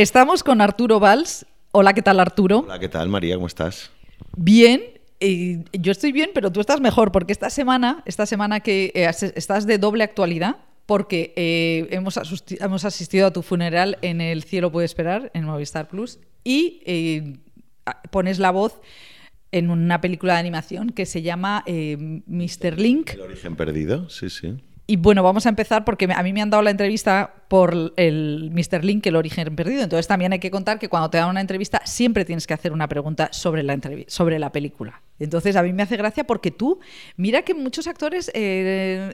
Estamos con Arturo Valls. Hola, ¿qué tal Arturo? Hola, ¿qué tal María? ¿Cómo estás? Bien. eh, yo estoy bien, pero tú estás mejor porque esta semana, esta semana que eh, estás de doble actualidad, porque eh, hemos, hemos asistido a tu funeral en El cielo puede esperar, en Movistar Plus, y eh, pones la voz en una película de animación que se llama Mr. Link. El origen perdido, sí, sí. Y bueno, vamos a empezar porque a mí me han dado la entrevista por el Mr. Link, el origen perdido. Entonces también hay que contar que cuando te dan una entrevista siempre tienes que hacer una pregunta sobre la, sobre la película. Entonces a mí me hace gracia porque tú, mira que muchos actores eh,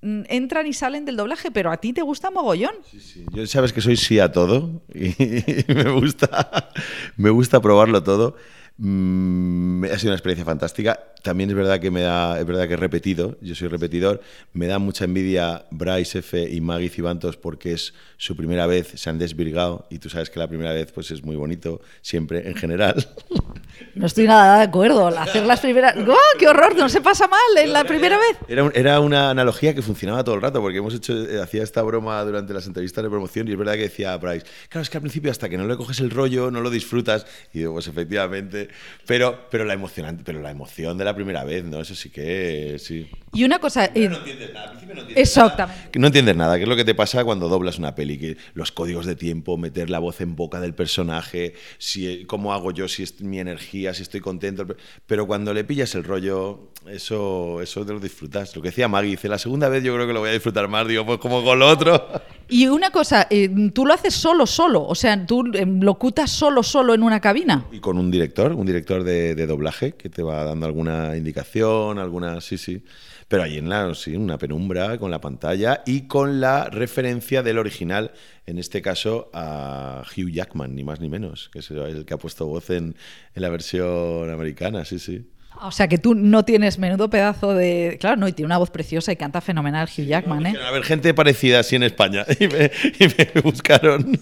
en- entran y salen del doblaje, pero a ti te gusta mogollón. Sí, sí. Yo sabes que soy sí a todo y me gusta, me gusta probarlo todo. Mm, ha sido una experiencia fantástica. También es verdad que me da, es verdad que he repetido, yo soy repetidor. Me da mucha envidia Bryce F y Maggie Cibantos porque es su primera vez, se han desvirgado y tú sabes que la primera vez pues es muy bonito siempre en general. No estoy nada de acuerdo. Hacer las primeras... ¡Oh, ¡Qué horror! No se pasa mal en la primera vez. Era, era una analogía que funcionaba todo el rato, porque hemos hecho, eh, hacía esta broma durante las entrevistas de promoción y es verdad que decía Bryce, claro, es que al principio hasta que no le coges el rollo, no lo disfrutas. Y digo, pues efectivamente, pero, pero, la, emocionante, pero la emoción de la primera vez, ¿no? Eso sí que, sí. Y una cosa... eh, No entiendes nada, al principio no entiendes Exactamente. que no entiendes nada, que es lo que te pasa cuando doblas una peli, que los códigos de tiempo, meter la voz en boca del personaje, si, cómo hago yo, si es mi energía, si estoy contento. Pero cuando le pillas el rollo, eso, eso te lo disfrutas. Lo que decía Maggie, dice, la segunda vez yo creo que lo voy a disfrutar más, digo, pues como con lo otro. Y una cosa, eh, tú lo haces solo, solo. O sea, tú eh, locutas solo, solo en una cabina. Y con un director, un director de, de doblaje, que te va dando alguna indicación, alguna, sí, sí. Pero ahí en la, sí, una penumbra con la pantalla y con la referencia del original, en este caso a Hugh Jackman, ni más ni menos, que es el que ha puesto voz en, en la versión americana, sí, sí. O sea, que tú no tienes menudo pedazo de... Claro, no, y tiene una voz preciosa y canta fenomenal Hugh Jackman, ¿eh? Dijeron, A ver, gente parecida así en España. Y me, y me buscaron.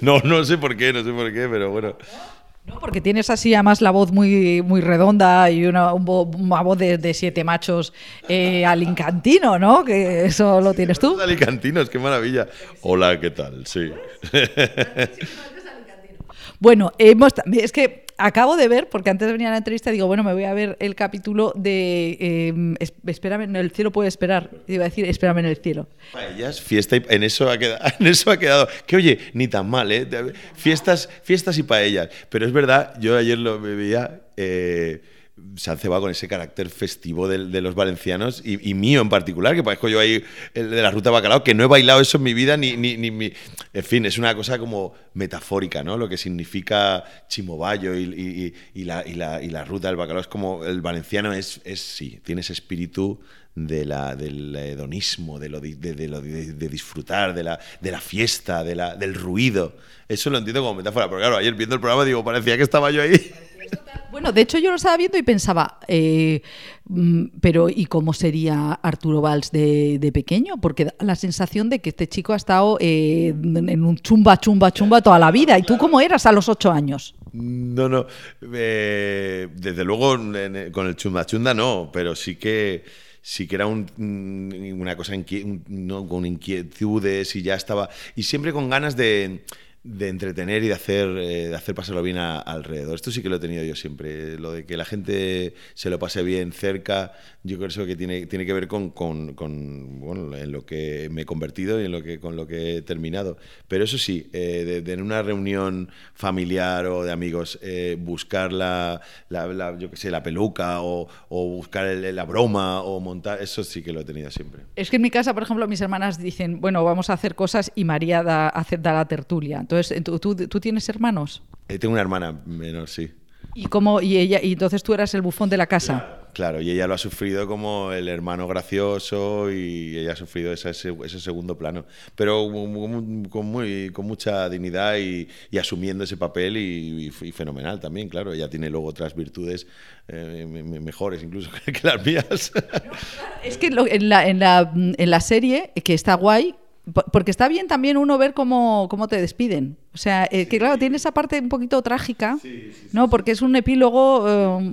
No, no sé por qué, no sé por qué, pero bueno. No, porque tienes así además la voz muy, muy redonda y una, una voz de, de siete machos eh, al incantino, ¿no? Que eso lo tienes tú. Alicantinos, qué maravilla. Hola, ¿qué tal? Sí. Bueno, hemos, es que acabo de ver, porque antes de venir a la entrevista digo, bueno, me voy a ver el capítulo de eh, es- Espérame, en el cielo puede esperar. Iba a decir, espérame en el cielo. Paellas, fiesta y en eso ha quedado, en eso ha quedado. Que oye, ni tan mal, ¿eh? Fiestas, fiestas y paellas. Pero es verdad, yo ayer lo me veía. eh, se han cebado con ese carácter festivo de, los valencianos y, mío en particular, que parezco yo ahí el de la ruta bacalao, que no he bailado eso en mi vida, ni, ni, ni mi- En fin, es una cosa como metafórica, ¿no? Lo que significa Chimobayo y, y- y- la, la, ruta del bacalao es como el valenciano es, es sí, tiene ese espíritu del hedonismo, de, lo, de, de disfrutar, de la, de la fiesta, de la, del ruido. Eso lo entiendo como metáfora, pero claro, ayer viendo el programa digo, parecía que estaba yo ahí. Bueno, de hecho yo lo estaba viendo y pensaba, eh, mm, pero ¿y cómo sería Arturo Valls de, pequeño? Porque da la sensación de que este chico ha estado eh, en un chumba, chumba, chumba toda la vida. ¿Y tú cómo eras a los ocho años? No, no. eh, desde luego con el chunda chunda no, pero sí que sí que era un- mm, una cosa con inquietudes y ya estaba y siempre con ganas de, de entretener y de hacer eh, de hacer pasarlo bien a- alrededor. Esto sí que lo he tenido yo siempre, lo de que la gente se lo pase bien cerca. Yo creo eso que tiene tiene que ver con, con- con, bueno, en lo que me he convertido y en lo que con lo que he terminado. Pero eso sí, eh, de, en una reunión familiar o de amigos eh, buscar la, la- yo qué sé, la peluca o, o buscar el- la broma o montar, eso sí que lo he tenido siempre. Es que en mi casa, por ejemplo, mis hermanas dicen, bueno, vamos a hacer cosas y María da, hace- da la tertulia. Entonces, ¿tú, tú, tú tienes hermanos? Eh, tengo una hermana menor, sí. ¿Y cómo, y ella, y entonces tú eras el bufón de la casa? Claro, y ella lo ha sufrido como el hermano gracioso y ella ha sufrido ese, segundo plano, pero con, con muy, con mucha dignidad y, y asumiendo ese papel y, y- y fenomenal también, claro. Ella tiene luego otras virtudes eh, me- me- mejores incluso que las mías. Es que lo- en, la, en, la, en la serie, que está guay, porque está bien también uno ver cómo, cómo te despiden. O sea, eh, que claro, tiene esa parte un poquito trágica, ¿no? Porque es un epílogo, eh,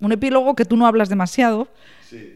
un epílogo que tú no hablas demasiado,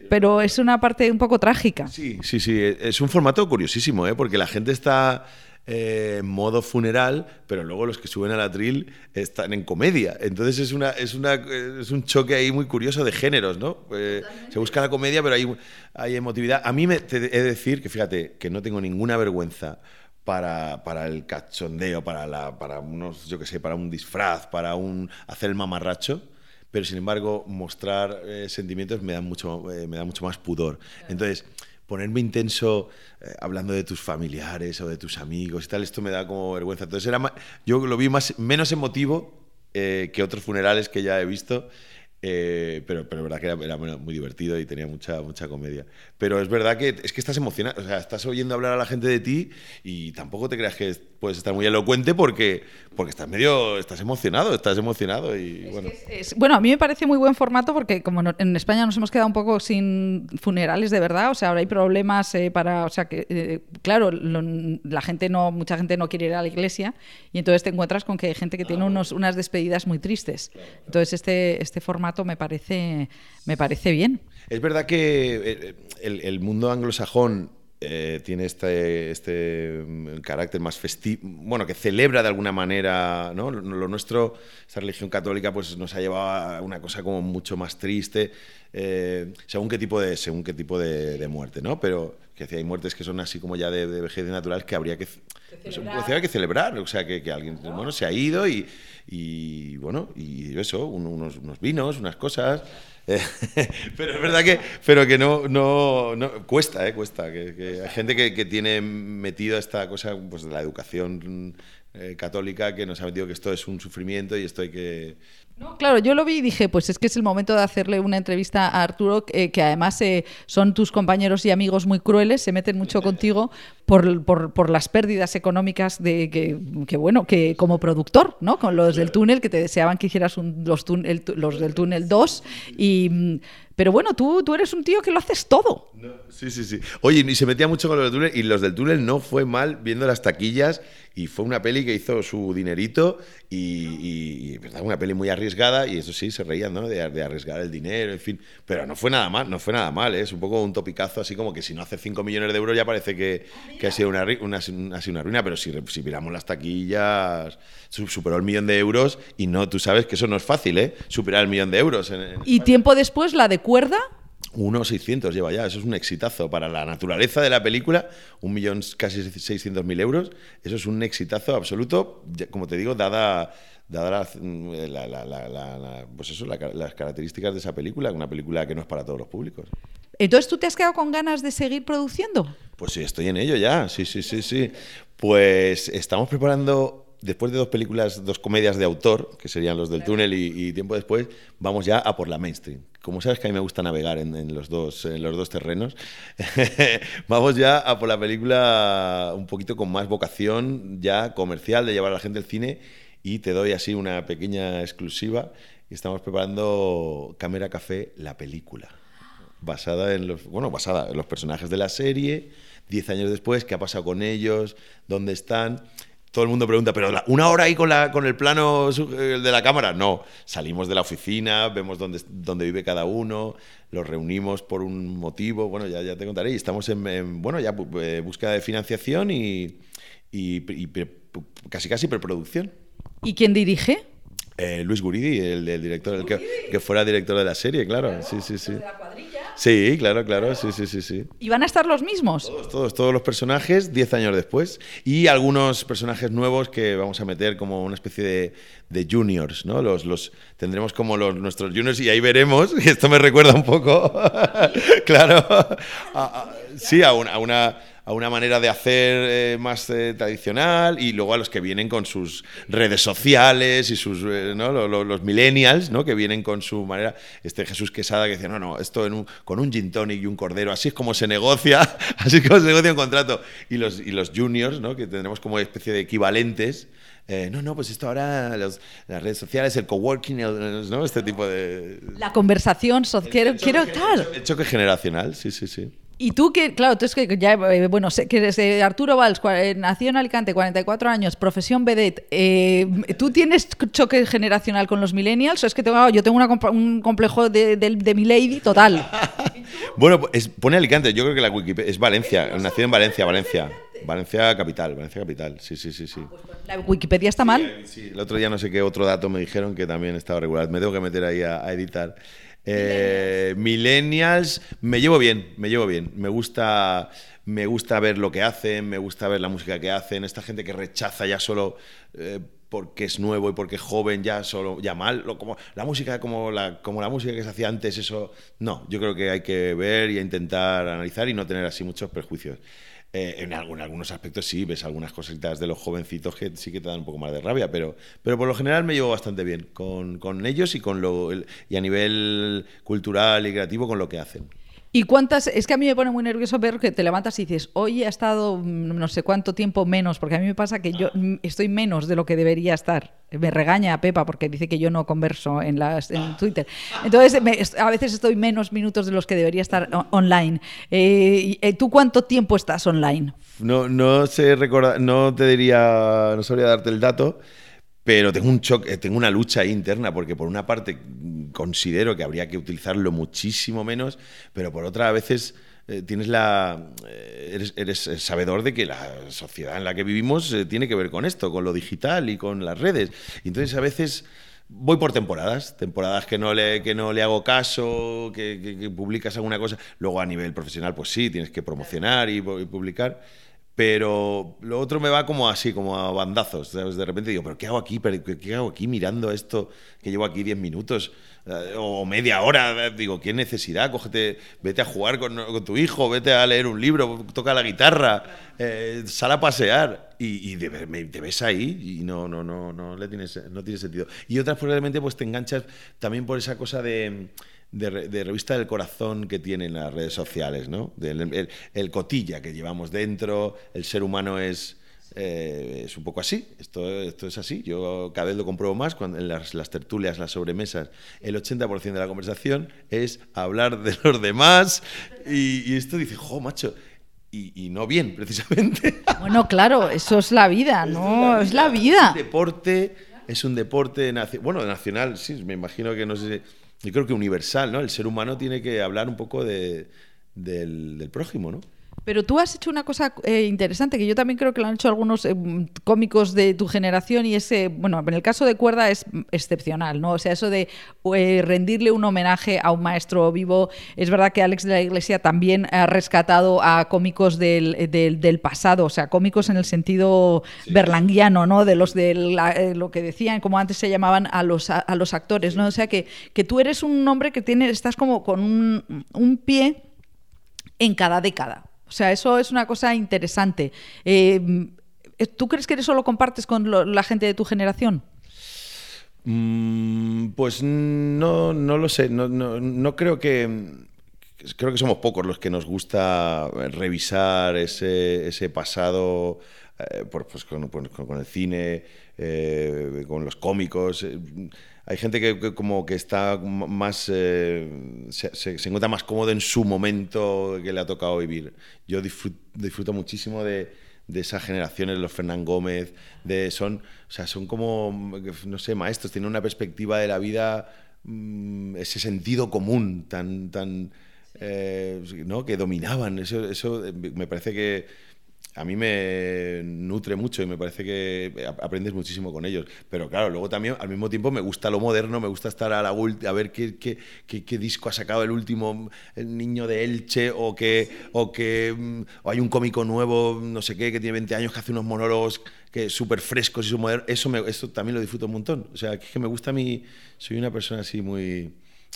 pero es una parte un poco trágica. Sí, sí, sí. Es un formato curiosísimo, ¿eh? porque la gente está eh, modo funeral, pero luego los que suben al atril están en comedia. Entonces es, una, es, una, es un choque ahí muy curioso de géneros, ¿no? Eh, se busca la comedia, pero hay, hay emotividad. A mí me te he de decir que, fíjate, que no tengo ninguna vergüenza para, para, el cachondeo, para, la, para unos, yo que sé, para un disfraz, para un hacer el mamarracho, pero sin embargo mostrar eh, sentimientos me da mucho, me da mucho más pudor. Entonces, ponerme intenso eh, hablando de tus familiares o de tus amigos y tal, esto me da como vergüenza. Entonces era yo lo vi más, menos emotivo eh, que otros funerales que ya he visto eh, pero, pero es verdad que era, muy divertido y tenía mucha, mucha comedia. Pero es verdad que es que estás emocionado, o sea, estás oyendo hablar a la gente de ti y tampoco te creas que puedes estar muy elocuente porque, porque estás medio, estás emocionado, estás emocionado y bueno. bueno, a mí me parece muy buen formato porque como en España nos hemos quedado un poco sin funerales de verdad, o sea, ahora hay problemas eh, para, o sea, que eh, claro, la gente no, mucha gente no quiere ir a la iglesia y entonces te encuentras con que hay gente que tiene ah, unos, unas despedidas muy tristes. Entonces este, este formato me parece, me parece bien. Es verdad que eh, el, mundo anglosajón eh, tiene este, este mm, carácter más festivo, bueno, que celebra de alguna manera, ¿no? Lo, nuestro, esta religión católica, pues nos ha llevado a una cosa como mucho más triste, eh, según qué tipo de, según qué tipo de, muerte, ¿no? Pero que hay muertes que son así como ya de, vejez natural que habría que, celebrar. que celebrar, o sea, que, que alguien, bueno, se ha ido y y bueno, y eso, unos, unos vinos, unas cosas. pero es verdad que, pero que no, no, no cuesta, ¿eh? cuesta. Que, hay gente que, que, tiene metido esta cosa pues, de la educación eh, católica que nos ha metido que esto es un sufrimiento y esto hay que no, claro, yo lo vi y dije, pues es que es el momento de hacerle una entrevista a Arturo, eh, que además eh, son tus compañeros y amigos muy crueles, se meten mucho contigo por, por, las pérdidas económicas de que, bueno, que como productor, ¿no? Con los del túnel, que te deseaban que hicieras un, los, los del túnel 2 y mm, pero bueno, tú, tú eres un tío que lo haces todo. sí, sí, sí. Oye, y se metía mucho con los del túnel, y los del túnel no fue mal viendo las taquillas, y fue una peli que hizo su dinerito, y, y ¿verdad? una peli muy arriesgada, y eso sí, se reían, ¿no? De, arriesgar el dinero, en fin. Pero no fue nada mal, no fue nada mal, ¿eh? es un poco un topicazo, así como que si no hace 5 millones de euros ya parece que, que ha sido una, una, una ruina, pero si, si miramos las taquillas, superó el millón de euros, y no, tú sabes que eso no es fácil, ¿eh? Superar el millón de euros. y tiempo después la de cuerda. 1.600 lleva ya, eso es un exitazo. Para la naturaleza de la película, un millón casi 600.000 euros, eso es un exitazo absoluto, como te digo, dada, dada pues eso, las características de esa película, una película que no es para todos los públicos. Entonces, ¿tú te has quedado con ganas de seguir produciendo? Pues sí, estoy en ello ya, sí, sí, sí, sí. Pues estamos preparando después de dos películas, dos comedias de autor, que serían los del túnel y, tiempo después, vamos ya a por la mainstream. Como sabes que a mí me gusta navegar en, los, dos, los dos terrenos, vamos ya a por la película un poquito con más vocación ya comercial de llevar a la gente al cine y te doy así una pequeña exclusiva. Estamos preparando Cámara Café, la película, basada en los, bueno, basada en los personajes de la serie, diez años después, qué ha pasado con ellos, dónde están todo el mundo pregunta, ¿pero una hora ahí con, la, con el plano de la cámara? No, salimos de la oficina, vemos dónde, dónde vive cada uno, los reunimos por un motivo, bueno, ya, ya te contaré, y estamos en, bueno, ya eh, búsqueda de financiación y, y, casi casi preproducción. ¿Y quién dirige? Eh, Luis Guridi, el, director, el que, que, fuera director de la serie, claro, sí, sí, sí. Sí, claro, claro, sí, sí, sí, sí. ¿Y van a estar los mismos? Todos, todos, todos los personajes, 10 años después. Y algunos personajes nuevos que vamos a meter como una especie de, de juniors, ¿no? Los, los, tendremos como los, nuestros juniors y ahí veremos, y esto me recuerda un poco, claro, sí, a una, a una a una manera de hacer eh, más eh, tradicional y luego a los que vienen con sus redes sociales y sus eh, ¿no? los, millennials ¿no? que vienen con su manera este Jesús Quesada que dice no no esto con un gin tonic y un cordero así es como se negocia así es como se negocia un contrato y los y los juniors ¿no? que tendremos como especie de equivalentes no, no, pues esto ahora, las redes sociales, el coworking, ¿no? este tipo de... La conversación, quiero, quiero el choque generacional, sí, sí, sí. Y tú que, claro, tú es que ya, eh, bueno, que eres Arturo Valls, eh, nació en Alicante, 44 años, profesión vedette. Eh, ¿Tú tienes choque generacional con los millennials o es que tengo, yo tengo un complejo de, de, mi lady total? bueno, pone Alicante, yo creo que la Wikipedia es Valencia, nació en Valencia, Valencia. Valencia capital, Valencia capital, sí, sí, sí, sí. ¿La Wikipedia está mal? Sí, sí, el otro día no sé qué otro dato me dijeron que también estaba regular. Me tengo que meter ahí a, a editar. Eh, millennials, me llevo bien, me llevo bien. Me gusta, me gusta ver lo que hacen, me gusta ver la música que hacen. Esta gente que rechaza ya solo eh, porque es nuevo y porque es joven, ya solo, ya mal. La música como la, como la música que se hacía antes, eso. No, yo creo que hay que ver y intentar analizar y no tener así muchos prejuicios. Eh, en, algún, algunos aspectos sí, ves algunas cositas de los jovencitos que sí que te dan un poco más de rabia, pero, pero por lo general me llevo bastante bien con, con ellos y, con lo, y a nivel cultural y creativo con lo que hacen. ¿Y cuántas? Es que a mí me pone muy nervioso ver que te levantas y dices, hoy ha estado mm, no sé cuánto tiempo menos, porque a mí me pasa que yo mm, estoy menos de lo que debería estar. Me regaña a Pepa porque dice que yo no converso en, las, en Twitter. Entonces, a veces estoy menos minutos de los que debería estar online. Eh, eh, ¿Tú cuánto tiempo estás online? No, no sé recordar, no te diría, no sabría darte el dato. Pero tengo un choque, eh, tengo una lucha interna, porque por una parte considero que habría que utilizarlo muchísimo menos, pero por otra a veces eh, tienes la eh, eres, sabedor de que la sociedad en la que vivimos tiene que ver con esto, con lo digital y con las redes. Y entonces a veces voy por temporadas, temporadas que no le, que no le hago caso, que, publicas alguna cosa. Luego a nivel profesional, pues sí, tienes que promocionar y publicar. Pero lo otro me va como así, como a bandazos. De repente digo, ¿pero qué hago aquí? ¿Qué hago aquí mirando esto que llevo aquí 10 minutos eh, o media hora? Digo, ¿qué necesidad? Cógete, vete a jugar con, tu hijo, vete a leer un libro, toca la guitarra, eh, sal a pasear. Y, te, ves ahí y no, no, no, no, le tienes, no tiene sentido. Y otras probablemente pues te enganchas también por esa cosa de de, revista del corazón que tienen las redes sociales, ¿no? el, cotilla que llevamos dentro, el ser humano es, eh, es un poco así, esto, esto es así, yo cada vez lo compruebo más, cuando en las, tertulias, las sobremesas, el 80% de la conversación es hablar de los demás y, esto dice, jo, macho, y, no bien, precisamente. Bueno, claro, eso es la vida, ¿no? Es la vida. Es un deporte, es un deporte, bueno, nacional, sí, me imagino que no sé yo creo que universal, ¿no? El ser humano tiene que hablar un poco de, del, del prójimo, ¿no? Pero tú has hecho una cosa eh, interesante que yo también creo que lo han hecho algunos eh, cómicos de tu generación y ese, bueno, en el caso de Cuerda es excepcional, ¿no? O sea, eso de eh, rendirle un homenaje a un maestro vivo. Es verdad que Alex de la Iglesia también ha rescatado a cómicos del, del, pasado, o sea, cómicos en el sentido berlanguiano, ¿no? De los de lo que decían, como antes se llamaban a los, a, los actores, ¿no? O sea, que, que tú eres un hombre que tiene, estás como con un, un pie en cada década. O sea, eso es una cosa interesante. Eh, ¿Tú crees que eso lo compartes con la gente de tu generación? Mm, pues no, no lo sé. No, creo que. Creo que somos pocos los que nos gusta revisar ese, pasado eh, pues, con, el cine, eh, con los cómicos hay gente que, como que está más eh, se, encuentra más cómodo en su momento que le ha tocado vivir. Yo disfruto, muchísimo de, de, esas generaciones, los Fernán Gómez, de son, o sea, son como no sé, maestros, tienen una perspectiva de la vida, mm, ese sentido común tan tan eh, ¿no? que dominaban. Eso, eso me parece que a mí me nutre mucho y me parece que aprendes muchísimo con ellos. Pero claro, luego también al mismo tiempo me gusta lo moderno, me gusta estar a la a ver qué, disco ha sacado el último el niño de Elche o que, o que mm, hay un cómico nuevo, no sé qué, que tiene 20 años, que hace unos monólogos que súper frescos y súper modernos. Eso, eso también lo disfruto un montón. O sea, es que me gusta a mí, soy una persona así muy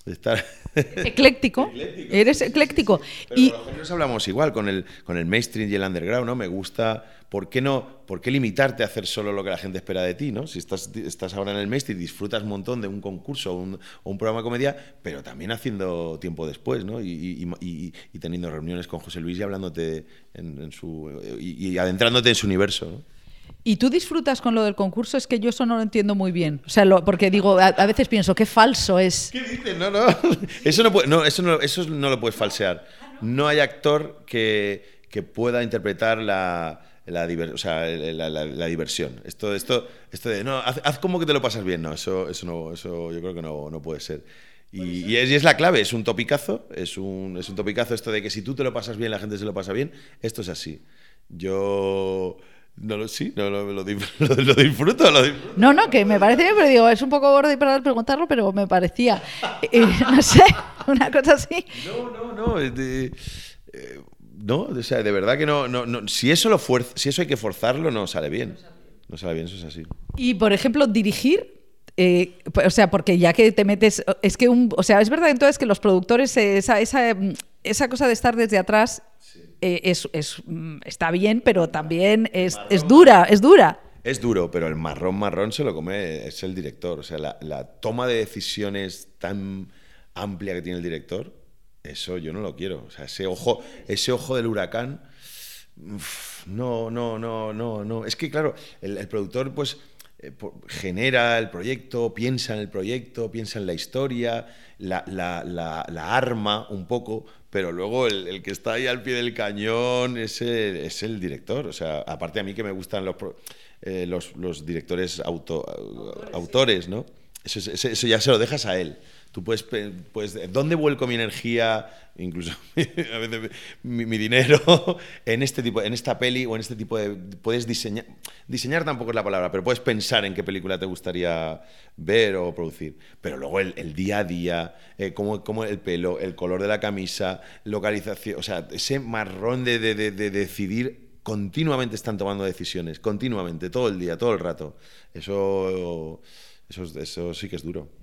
Estar... Ecléctico. Eres ecléctico. Pero y los hablamos igual con el, con el mainstream y el underground, ¿no? Me gusta. ¿Por qué no? ¿Por qué limitarte a hacer solo lo que la gente espera de ti, ¿no? Si estás, estás ahora en el mainstream, disfrutas un montón de un concurso o un, un, programa de comedia, pero también haciendo tiempo después, ¿no? Y, y, y teniendo reuniones con José Luis y hablándote en, en su. y, adentrándote en su universo, ¿no? ¿Y tú disfrutas con lo del concurso? Es que yo eso no lo entiendo muy bien. O sea, porque digo, a, veces pienso, qué falso es. ¿Qué dices? No, no. Eso no, no, eso no, eso no lo puedes falsear. No hay actor que, que pueda interpretar la, la, o sea, la, la, diversión. Esto, esto, esto de, no, haz, como que te lo pasas bien. No, eso, eso, no, eso yo creo que no, no puede ser. Y, y, es, y, es, la clave, es un topicazo, es un, es un topicazo esto de que si tú te lo pasas bien, la gente se lo pasa bien. Esto es así. Yo... No lo sí, no, lo, lo, lo, disfruto, lo disfruto. No, no, que me parece bien, pero digo, es un poco gordo para preguntarlo, pero me parecía, eh, no sé, una cosa así. No, no, no. De, eh, no, o sea, de verdad que no, no, no si eso lo fuerza, si eso hay que forzarlo, no sale bien. No sale bien, eso es así. Y por ejemplo, dirigir, eh, o sea, porque ya que te metes, es que un, o sea, es verdad entonces que los productores, esa, esa, esa cosa de estar desde atrás eh, es, es, mm, está bien, pero también es, es, dura, es dura. Es duro, pero el marrón marrón se lo come, es el director. O sea, la, la toma de decisiones tan amplia que tiene el director, eso yo no lo quiero. O sea, ese ojo, ese ojo del huracán, no, no, no, no, no. Es que, claro, el, el productor, pues eh, genera el proyecto, piensa en el proyecto, piensa en la historia, la, la, la, arma un poco, pero luego el, que está ahí al pie del cañón es el, es el director. O sea, aparte a mí que me gustan los, eh, los, los, directores auto, autores, ¿no? Eso, eso, ya se lo dejas a él. Tú puedes, pues, ¿dónde vuelco mi energía, incluso a veces mi, dinero, en este tipo, en esta peli o en este tipo de, puedes diseñar, diseñar tampoco es la palabra, pero puedes pensar en qué película te gustaría ver o producir. Pero luego el, día a día, eh, como, el pelo, el color de la camisa, localización, o sea, ese marrón de, de, de decidir continuamente están tomando decisiones, continuamente, todo el día, todo el rato. Eso, eso, eso sí que es duro.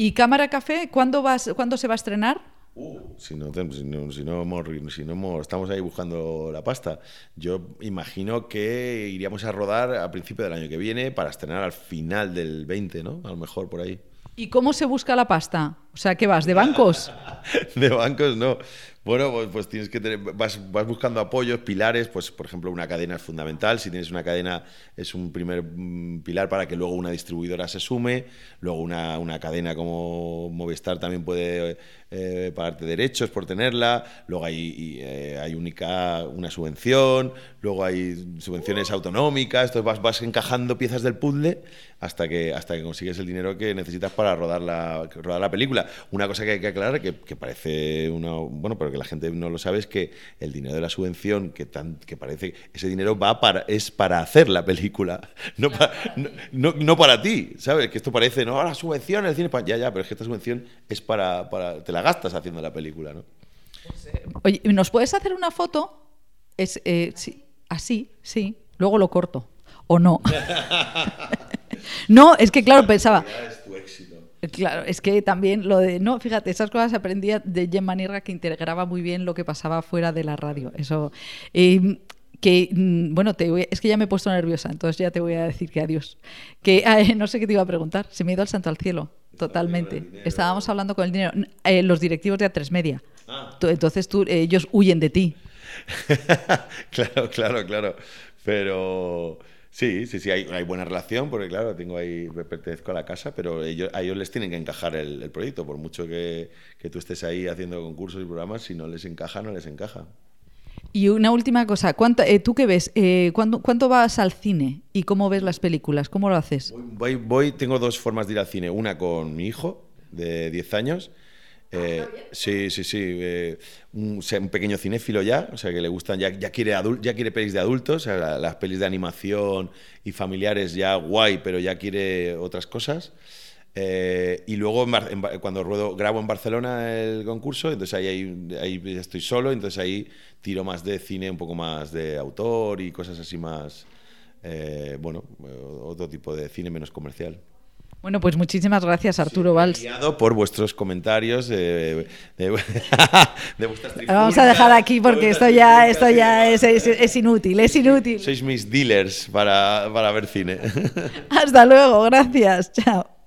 ¿Y Cámara Café, ¿cuándo, vas, ¿cuándo se va a estrenar? Uh, si, no, si, no, si, no, estamos ahí buscando la pasta. Yo imagino que iríamos a rodar a principio del año que viene para estrenar al final del 20, ¿no? A lo mejor por ahí. ¿Y cómo se busca la pasta? O sea, ¿qué vas? ¿De bancos? de bancos no. Bueno, pues, pues, tienes que tener, vas, vas, buscando apoyos, pilares, pues por ejemplo una cadena es fundamental, si tienes una cadena es un primer mm, pilar para que luego una distribuidora se sume, luego una, una cadena como Movistar también puede eh, pagarte derechos por tenerla, luego hay, eh, hay única, una subvención, luego hay subvenciones autonómicas, entonces vas, vas encajando piezas del puzzle hasta que, hasta que consigues el dinero que necesitas para rodar la, rodar la película. Una cosa que hay que aclarar, que, que parece una... Bueno, pero que la gente no lo sabe, es que el dinero de la subvención, que, tan, que parece ese dinero va para, es para hacer la película, no, para, no, no, para ti, ¿sabes? Que esto parece, no, la subvención, el cine, ya, ya, pero es que esta subvención es para, para te la gastas haciendo la película, ¿no? Oye, ¿nos puedes hacer una foto? Es, eh, sí, así, sí, luego lo corto, o no. no, es que claro, pensaba... Claro, es que también lo de. No, fíjate, esas cosas aprendía de Gemma Nirga que integraba muy bien lo que pasaba fuera de la radio. Eso. Eh, que mm, bueno, te es que ya me he puesto nerviosa, entonces ya te voy a decir que adiós. Que no sé qué te iba a preguntar, se me ha ido al santo al cielo, totalmente. Estábamos hablando con el dinero, eh, los directivos de A3 Media. Ah. Entonces tú, ellos huyen de ti. claro, claro, claro. Pero Sí, sí, sí, hay, hay, buena relación, porque claro, tengo ahí, pertenezco a la casa, pero ellos, a ellos les tienen que encajar el, proyecto, por mucho que, que, tú estés ahí haciendo concursos y programas, si no les encaja, no les encaja. Y una última cosa, ¿cuánto, eh, ¿tú qué ves? Eh, ¿cuánto, ¿Cuánto vas al cine y cómo ves las películas? ¿Cómo lo haces? Voy, voy, tengo dos formas de ir al cine, una con mi hijo de 10 años eh, sí, sí, sí. Eh, un, pequeño cinéfilo ya, o sea, que le gustan, ya, ya quiere ya quiere pelis de adultos, o sea, las pelis de animación y familiares ya guay, pero ya quiere otras cosas. Eh, y luego cuando ruedo, grabo en Barcelona el concurso, entonces ahí, ahí, estoy solo, entonces ahí tiro más de cine, un poco más de autor y cosas así más, bueno, otro tipo de cine menos comercial. Bueno, pues muchísimas gracias, Arturo Valls. por vuestros comentarios de, Vamos a dejar aquí porque esto ya, esto ya es, es, inútil, es inútil. Sois mis dealers para, para ver cine. Hasta luego, gracias. Chao.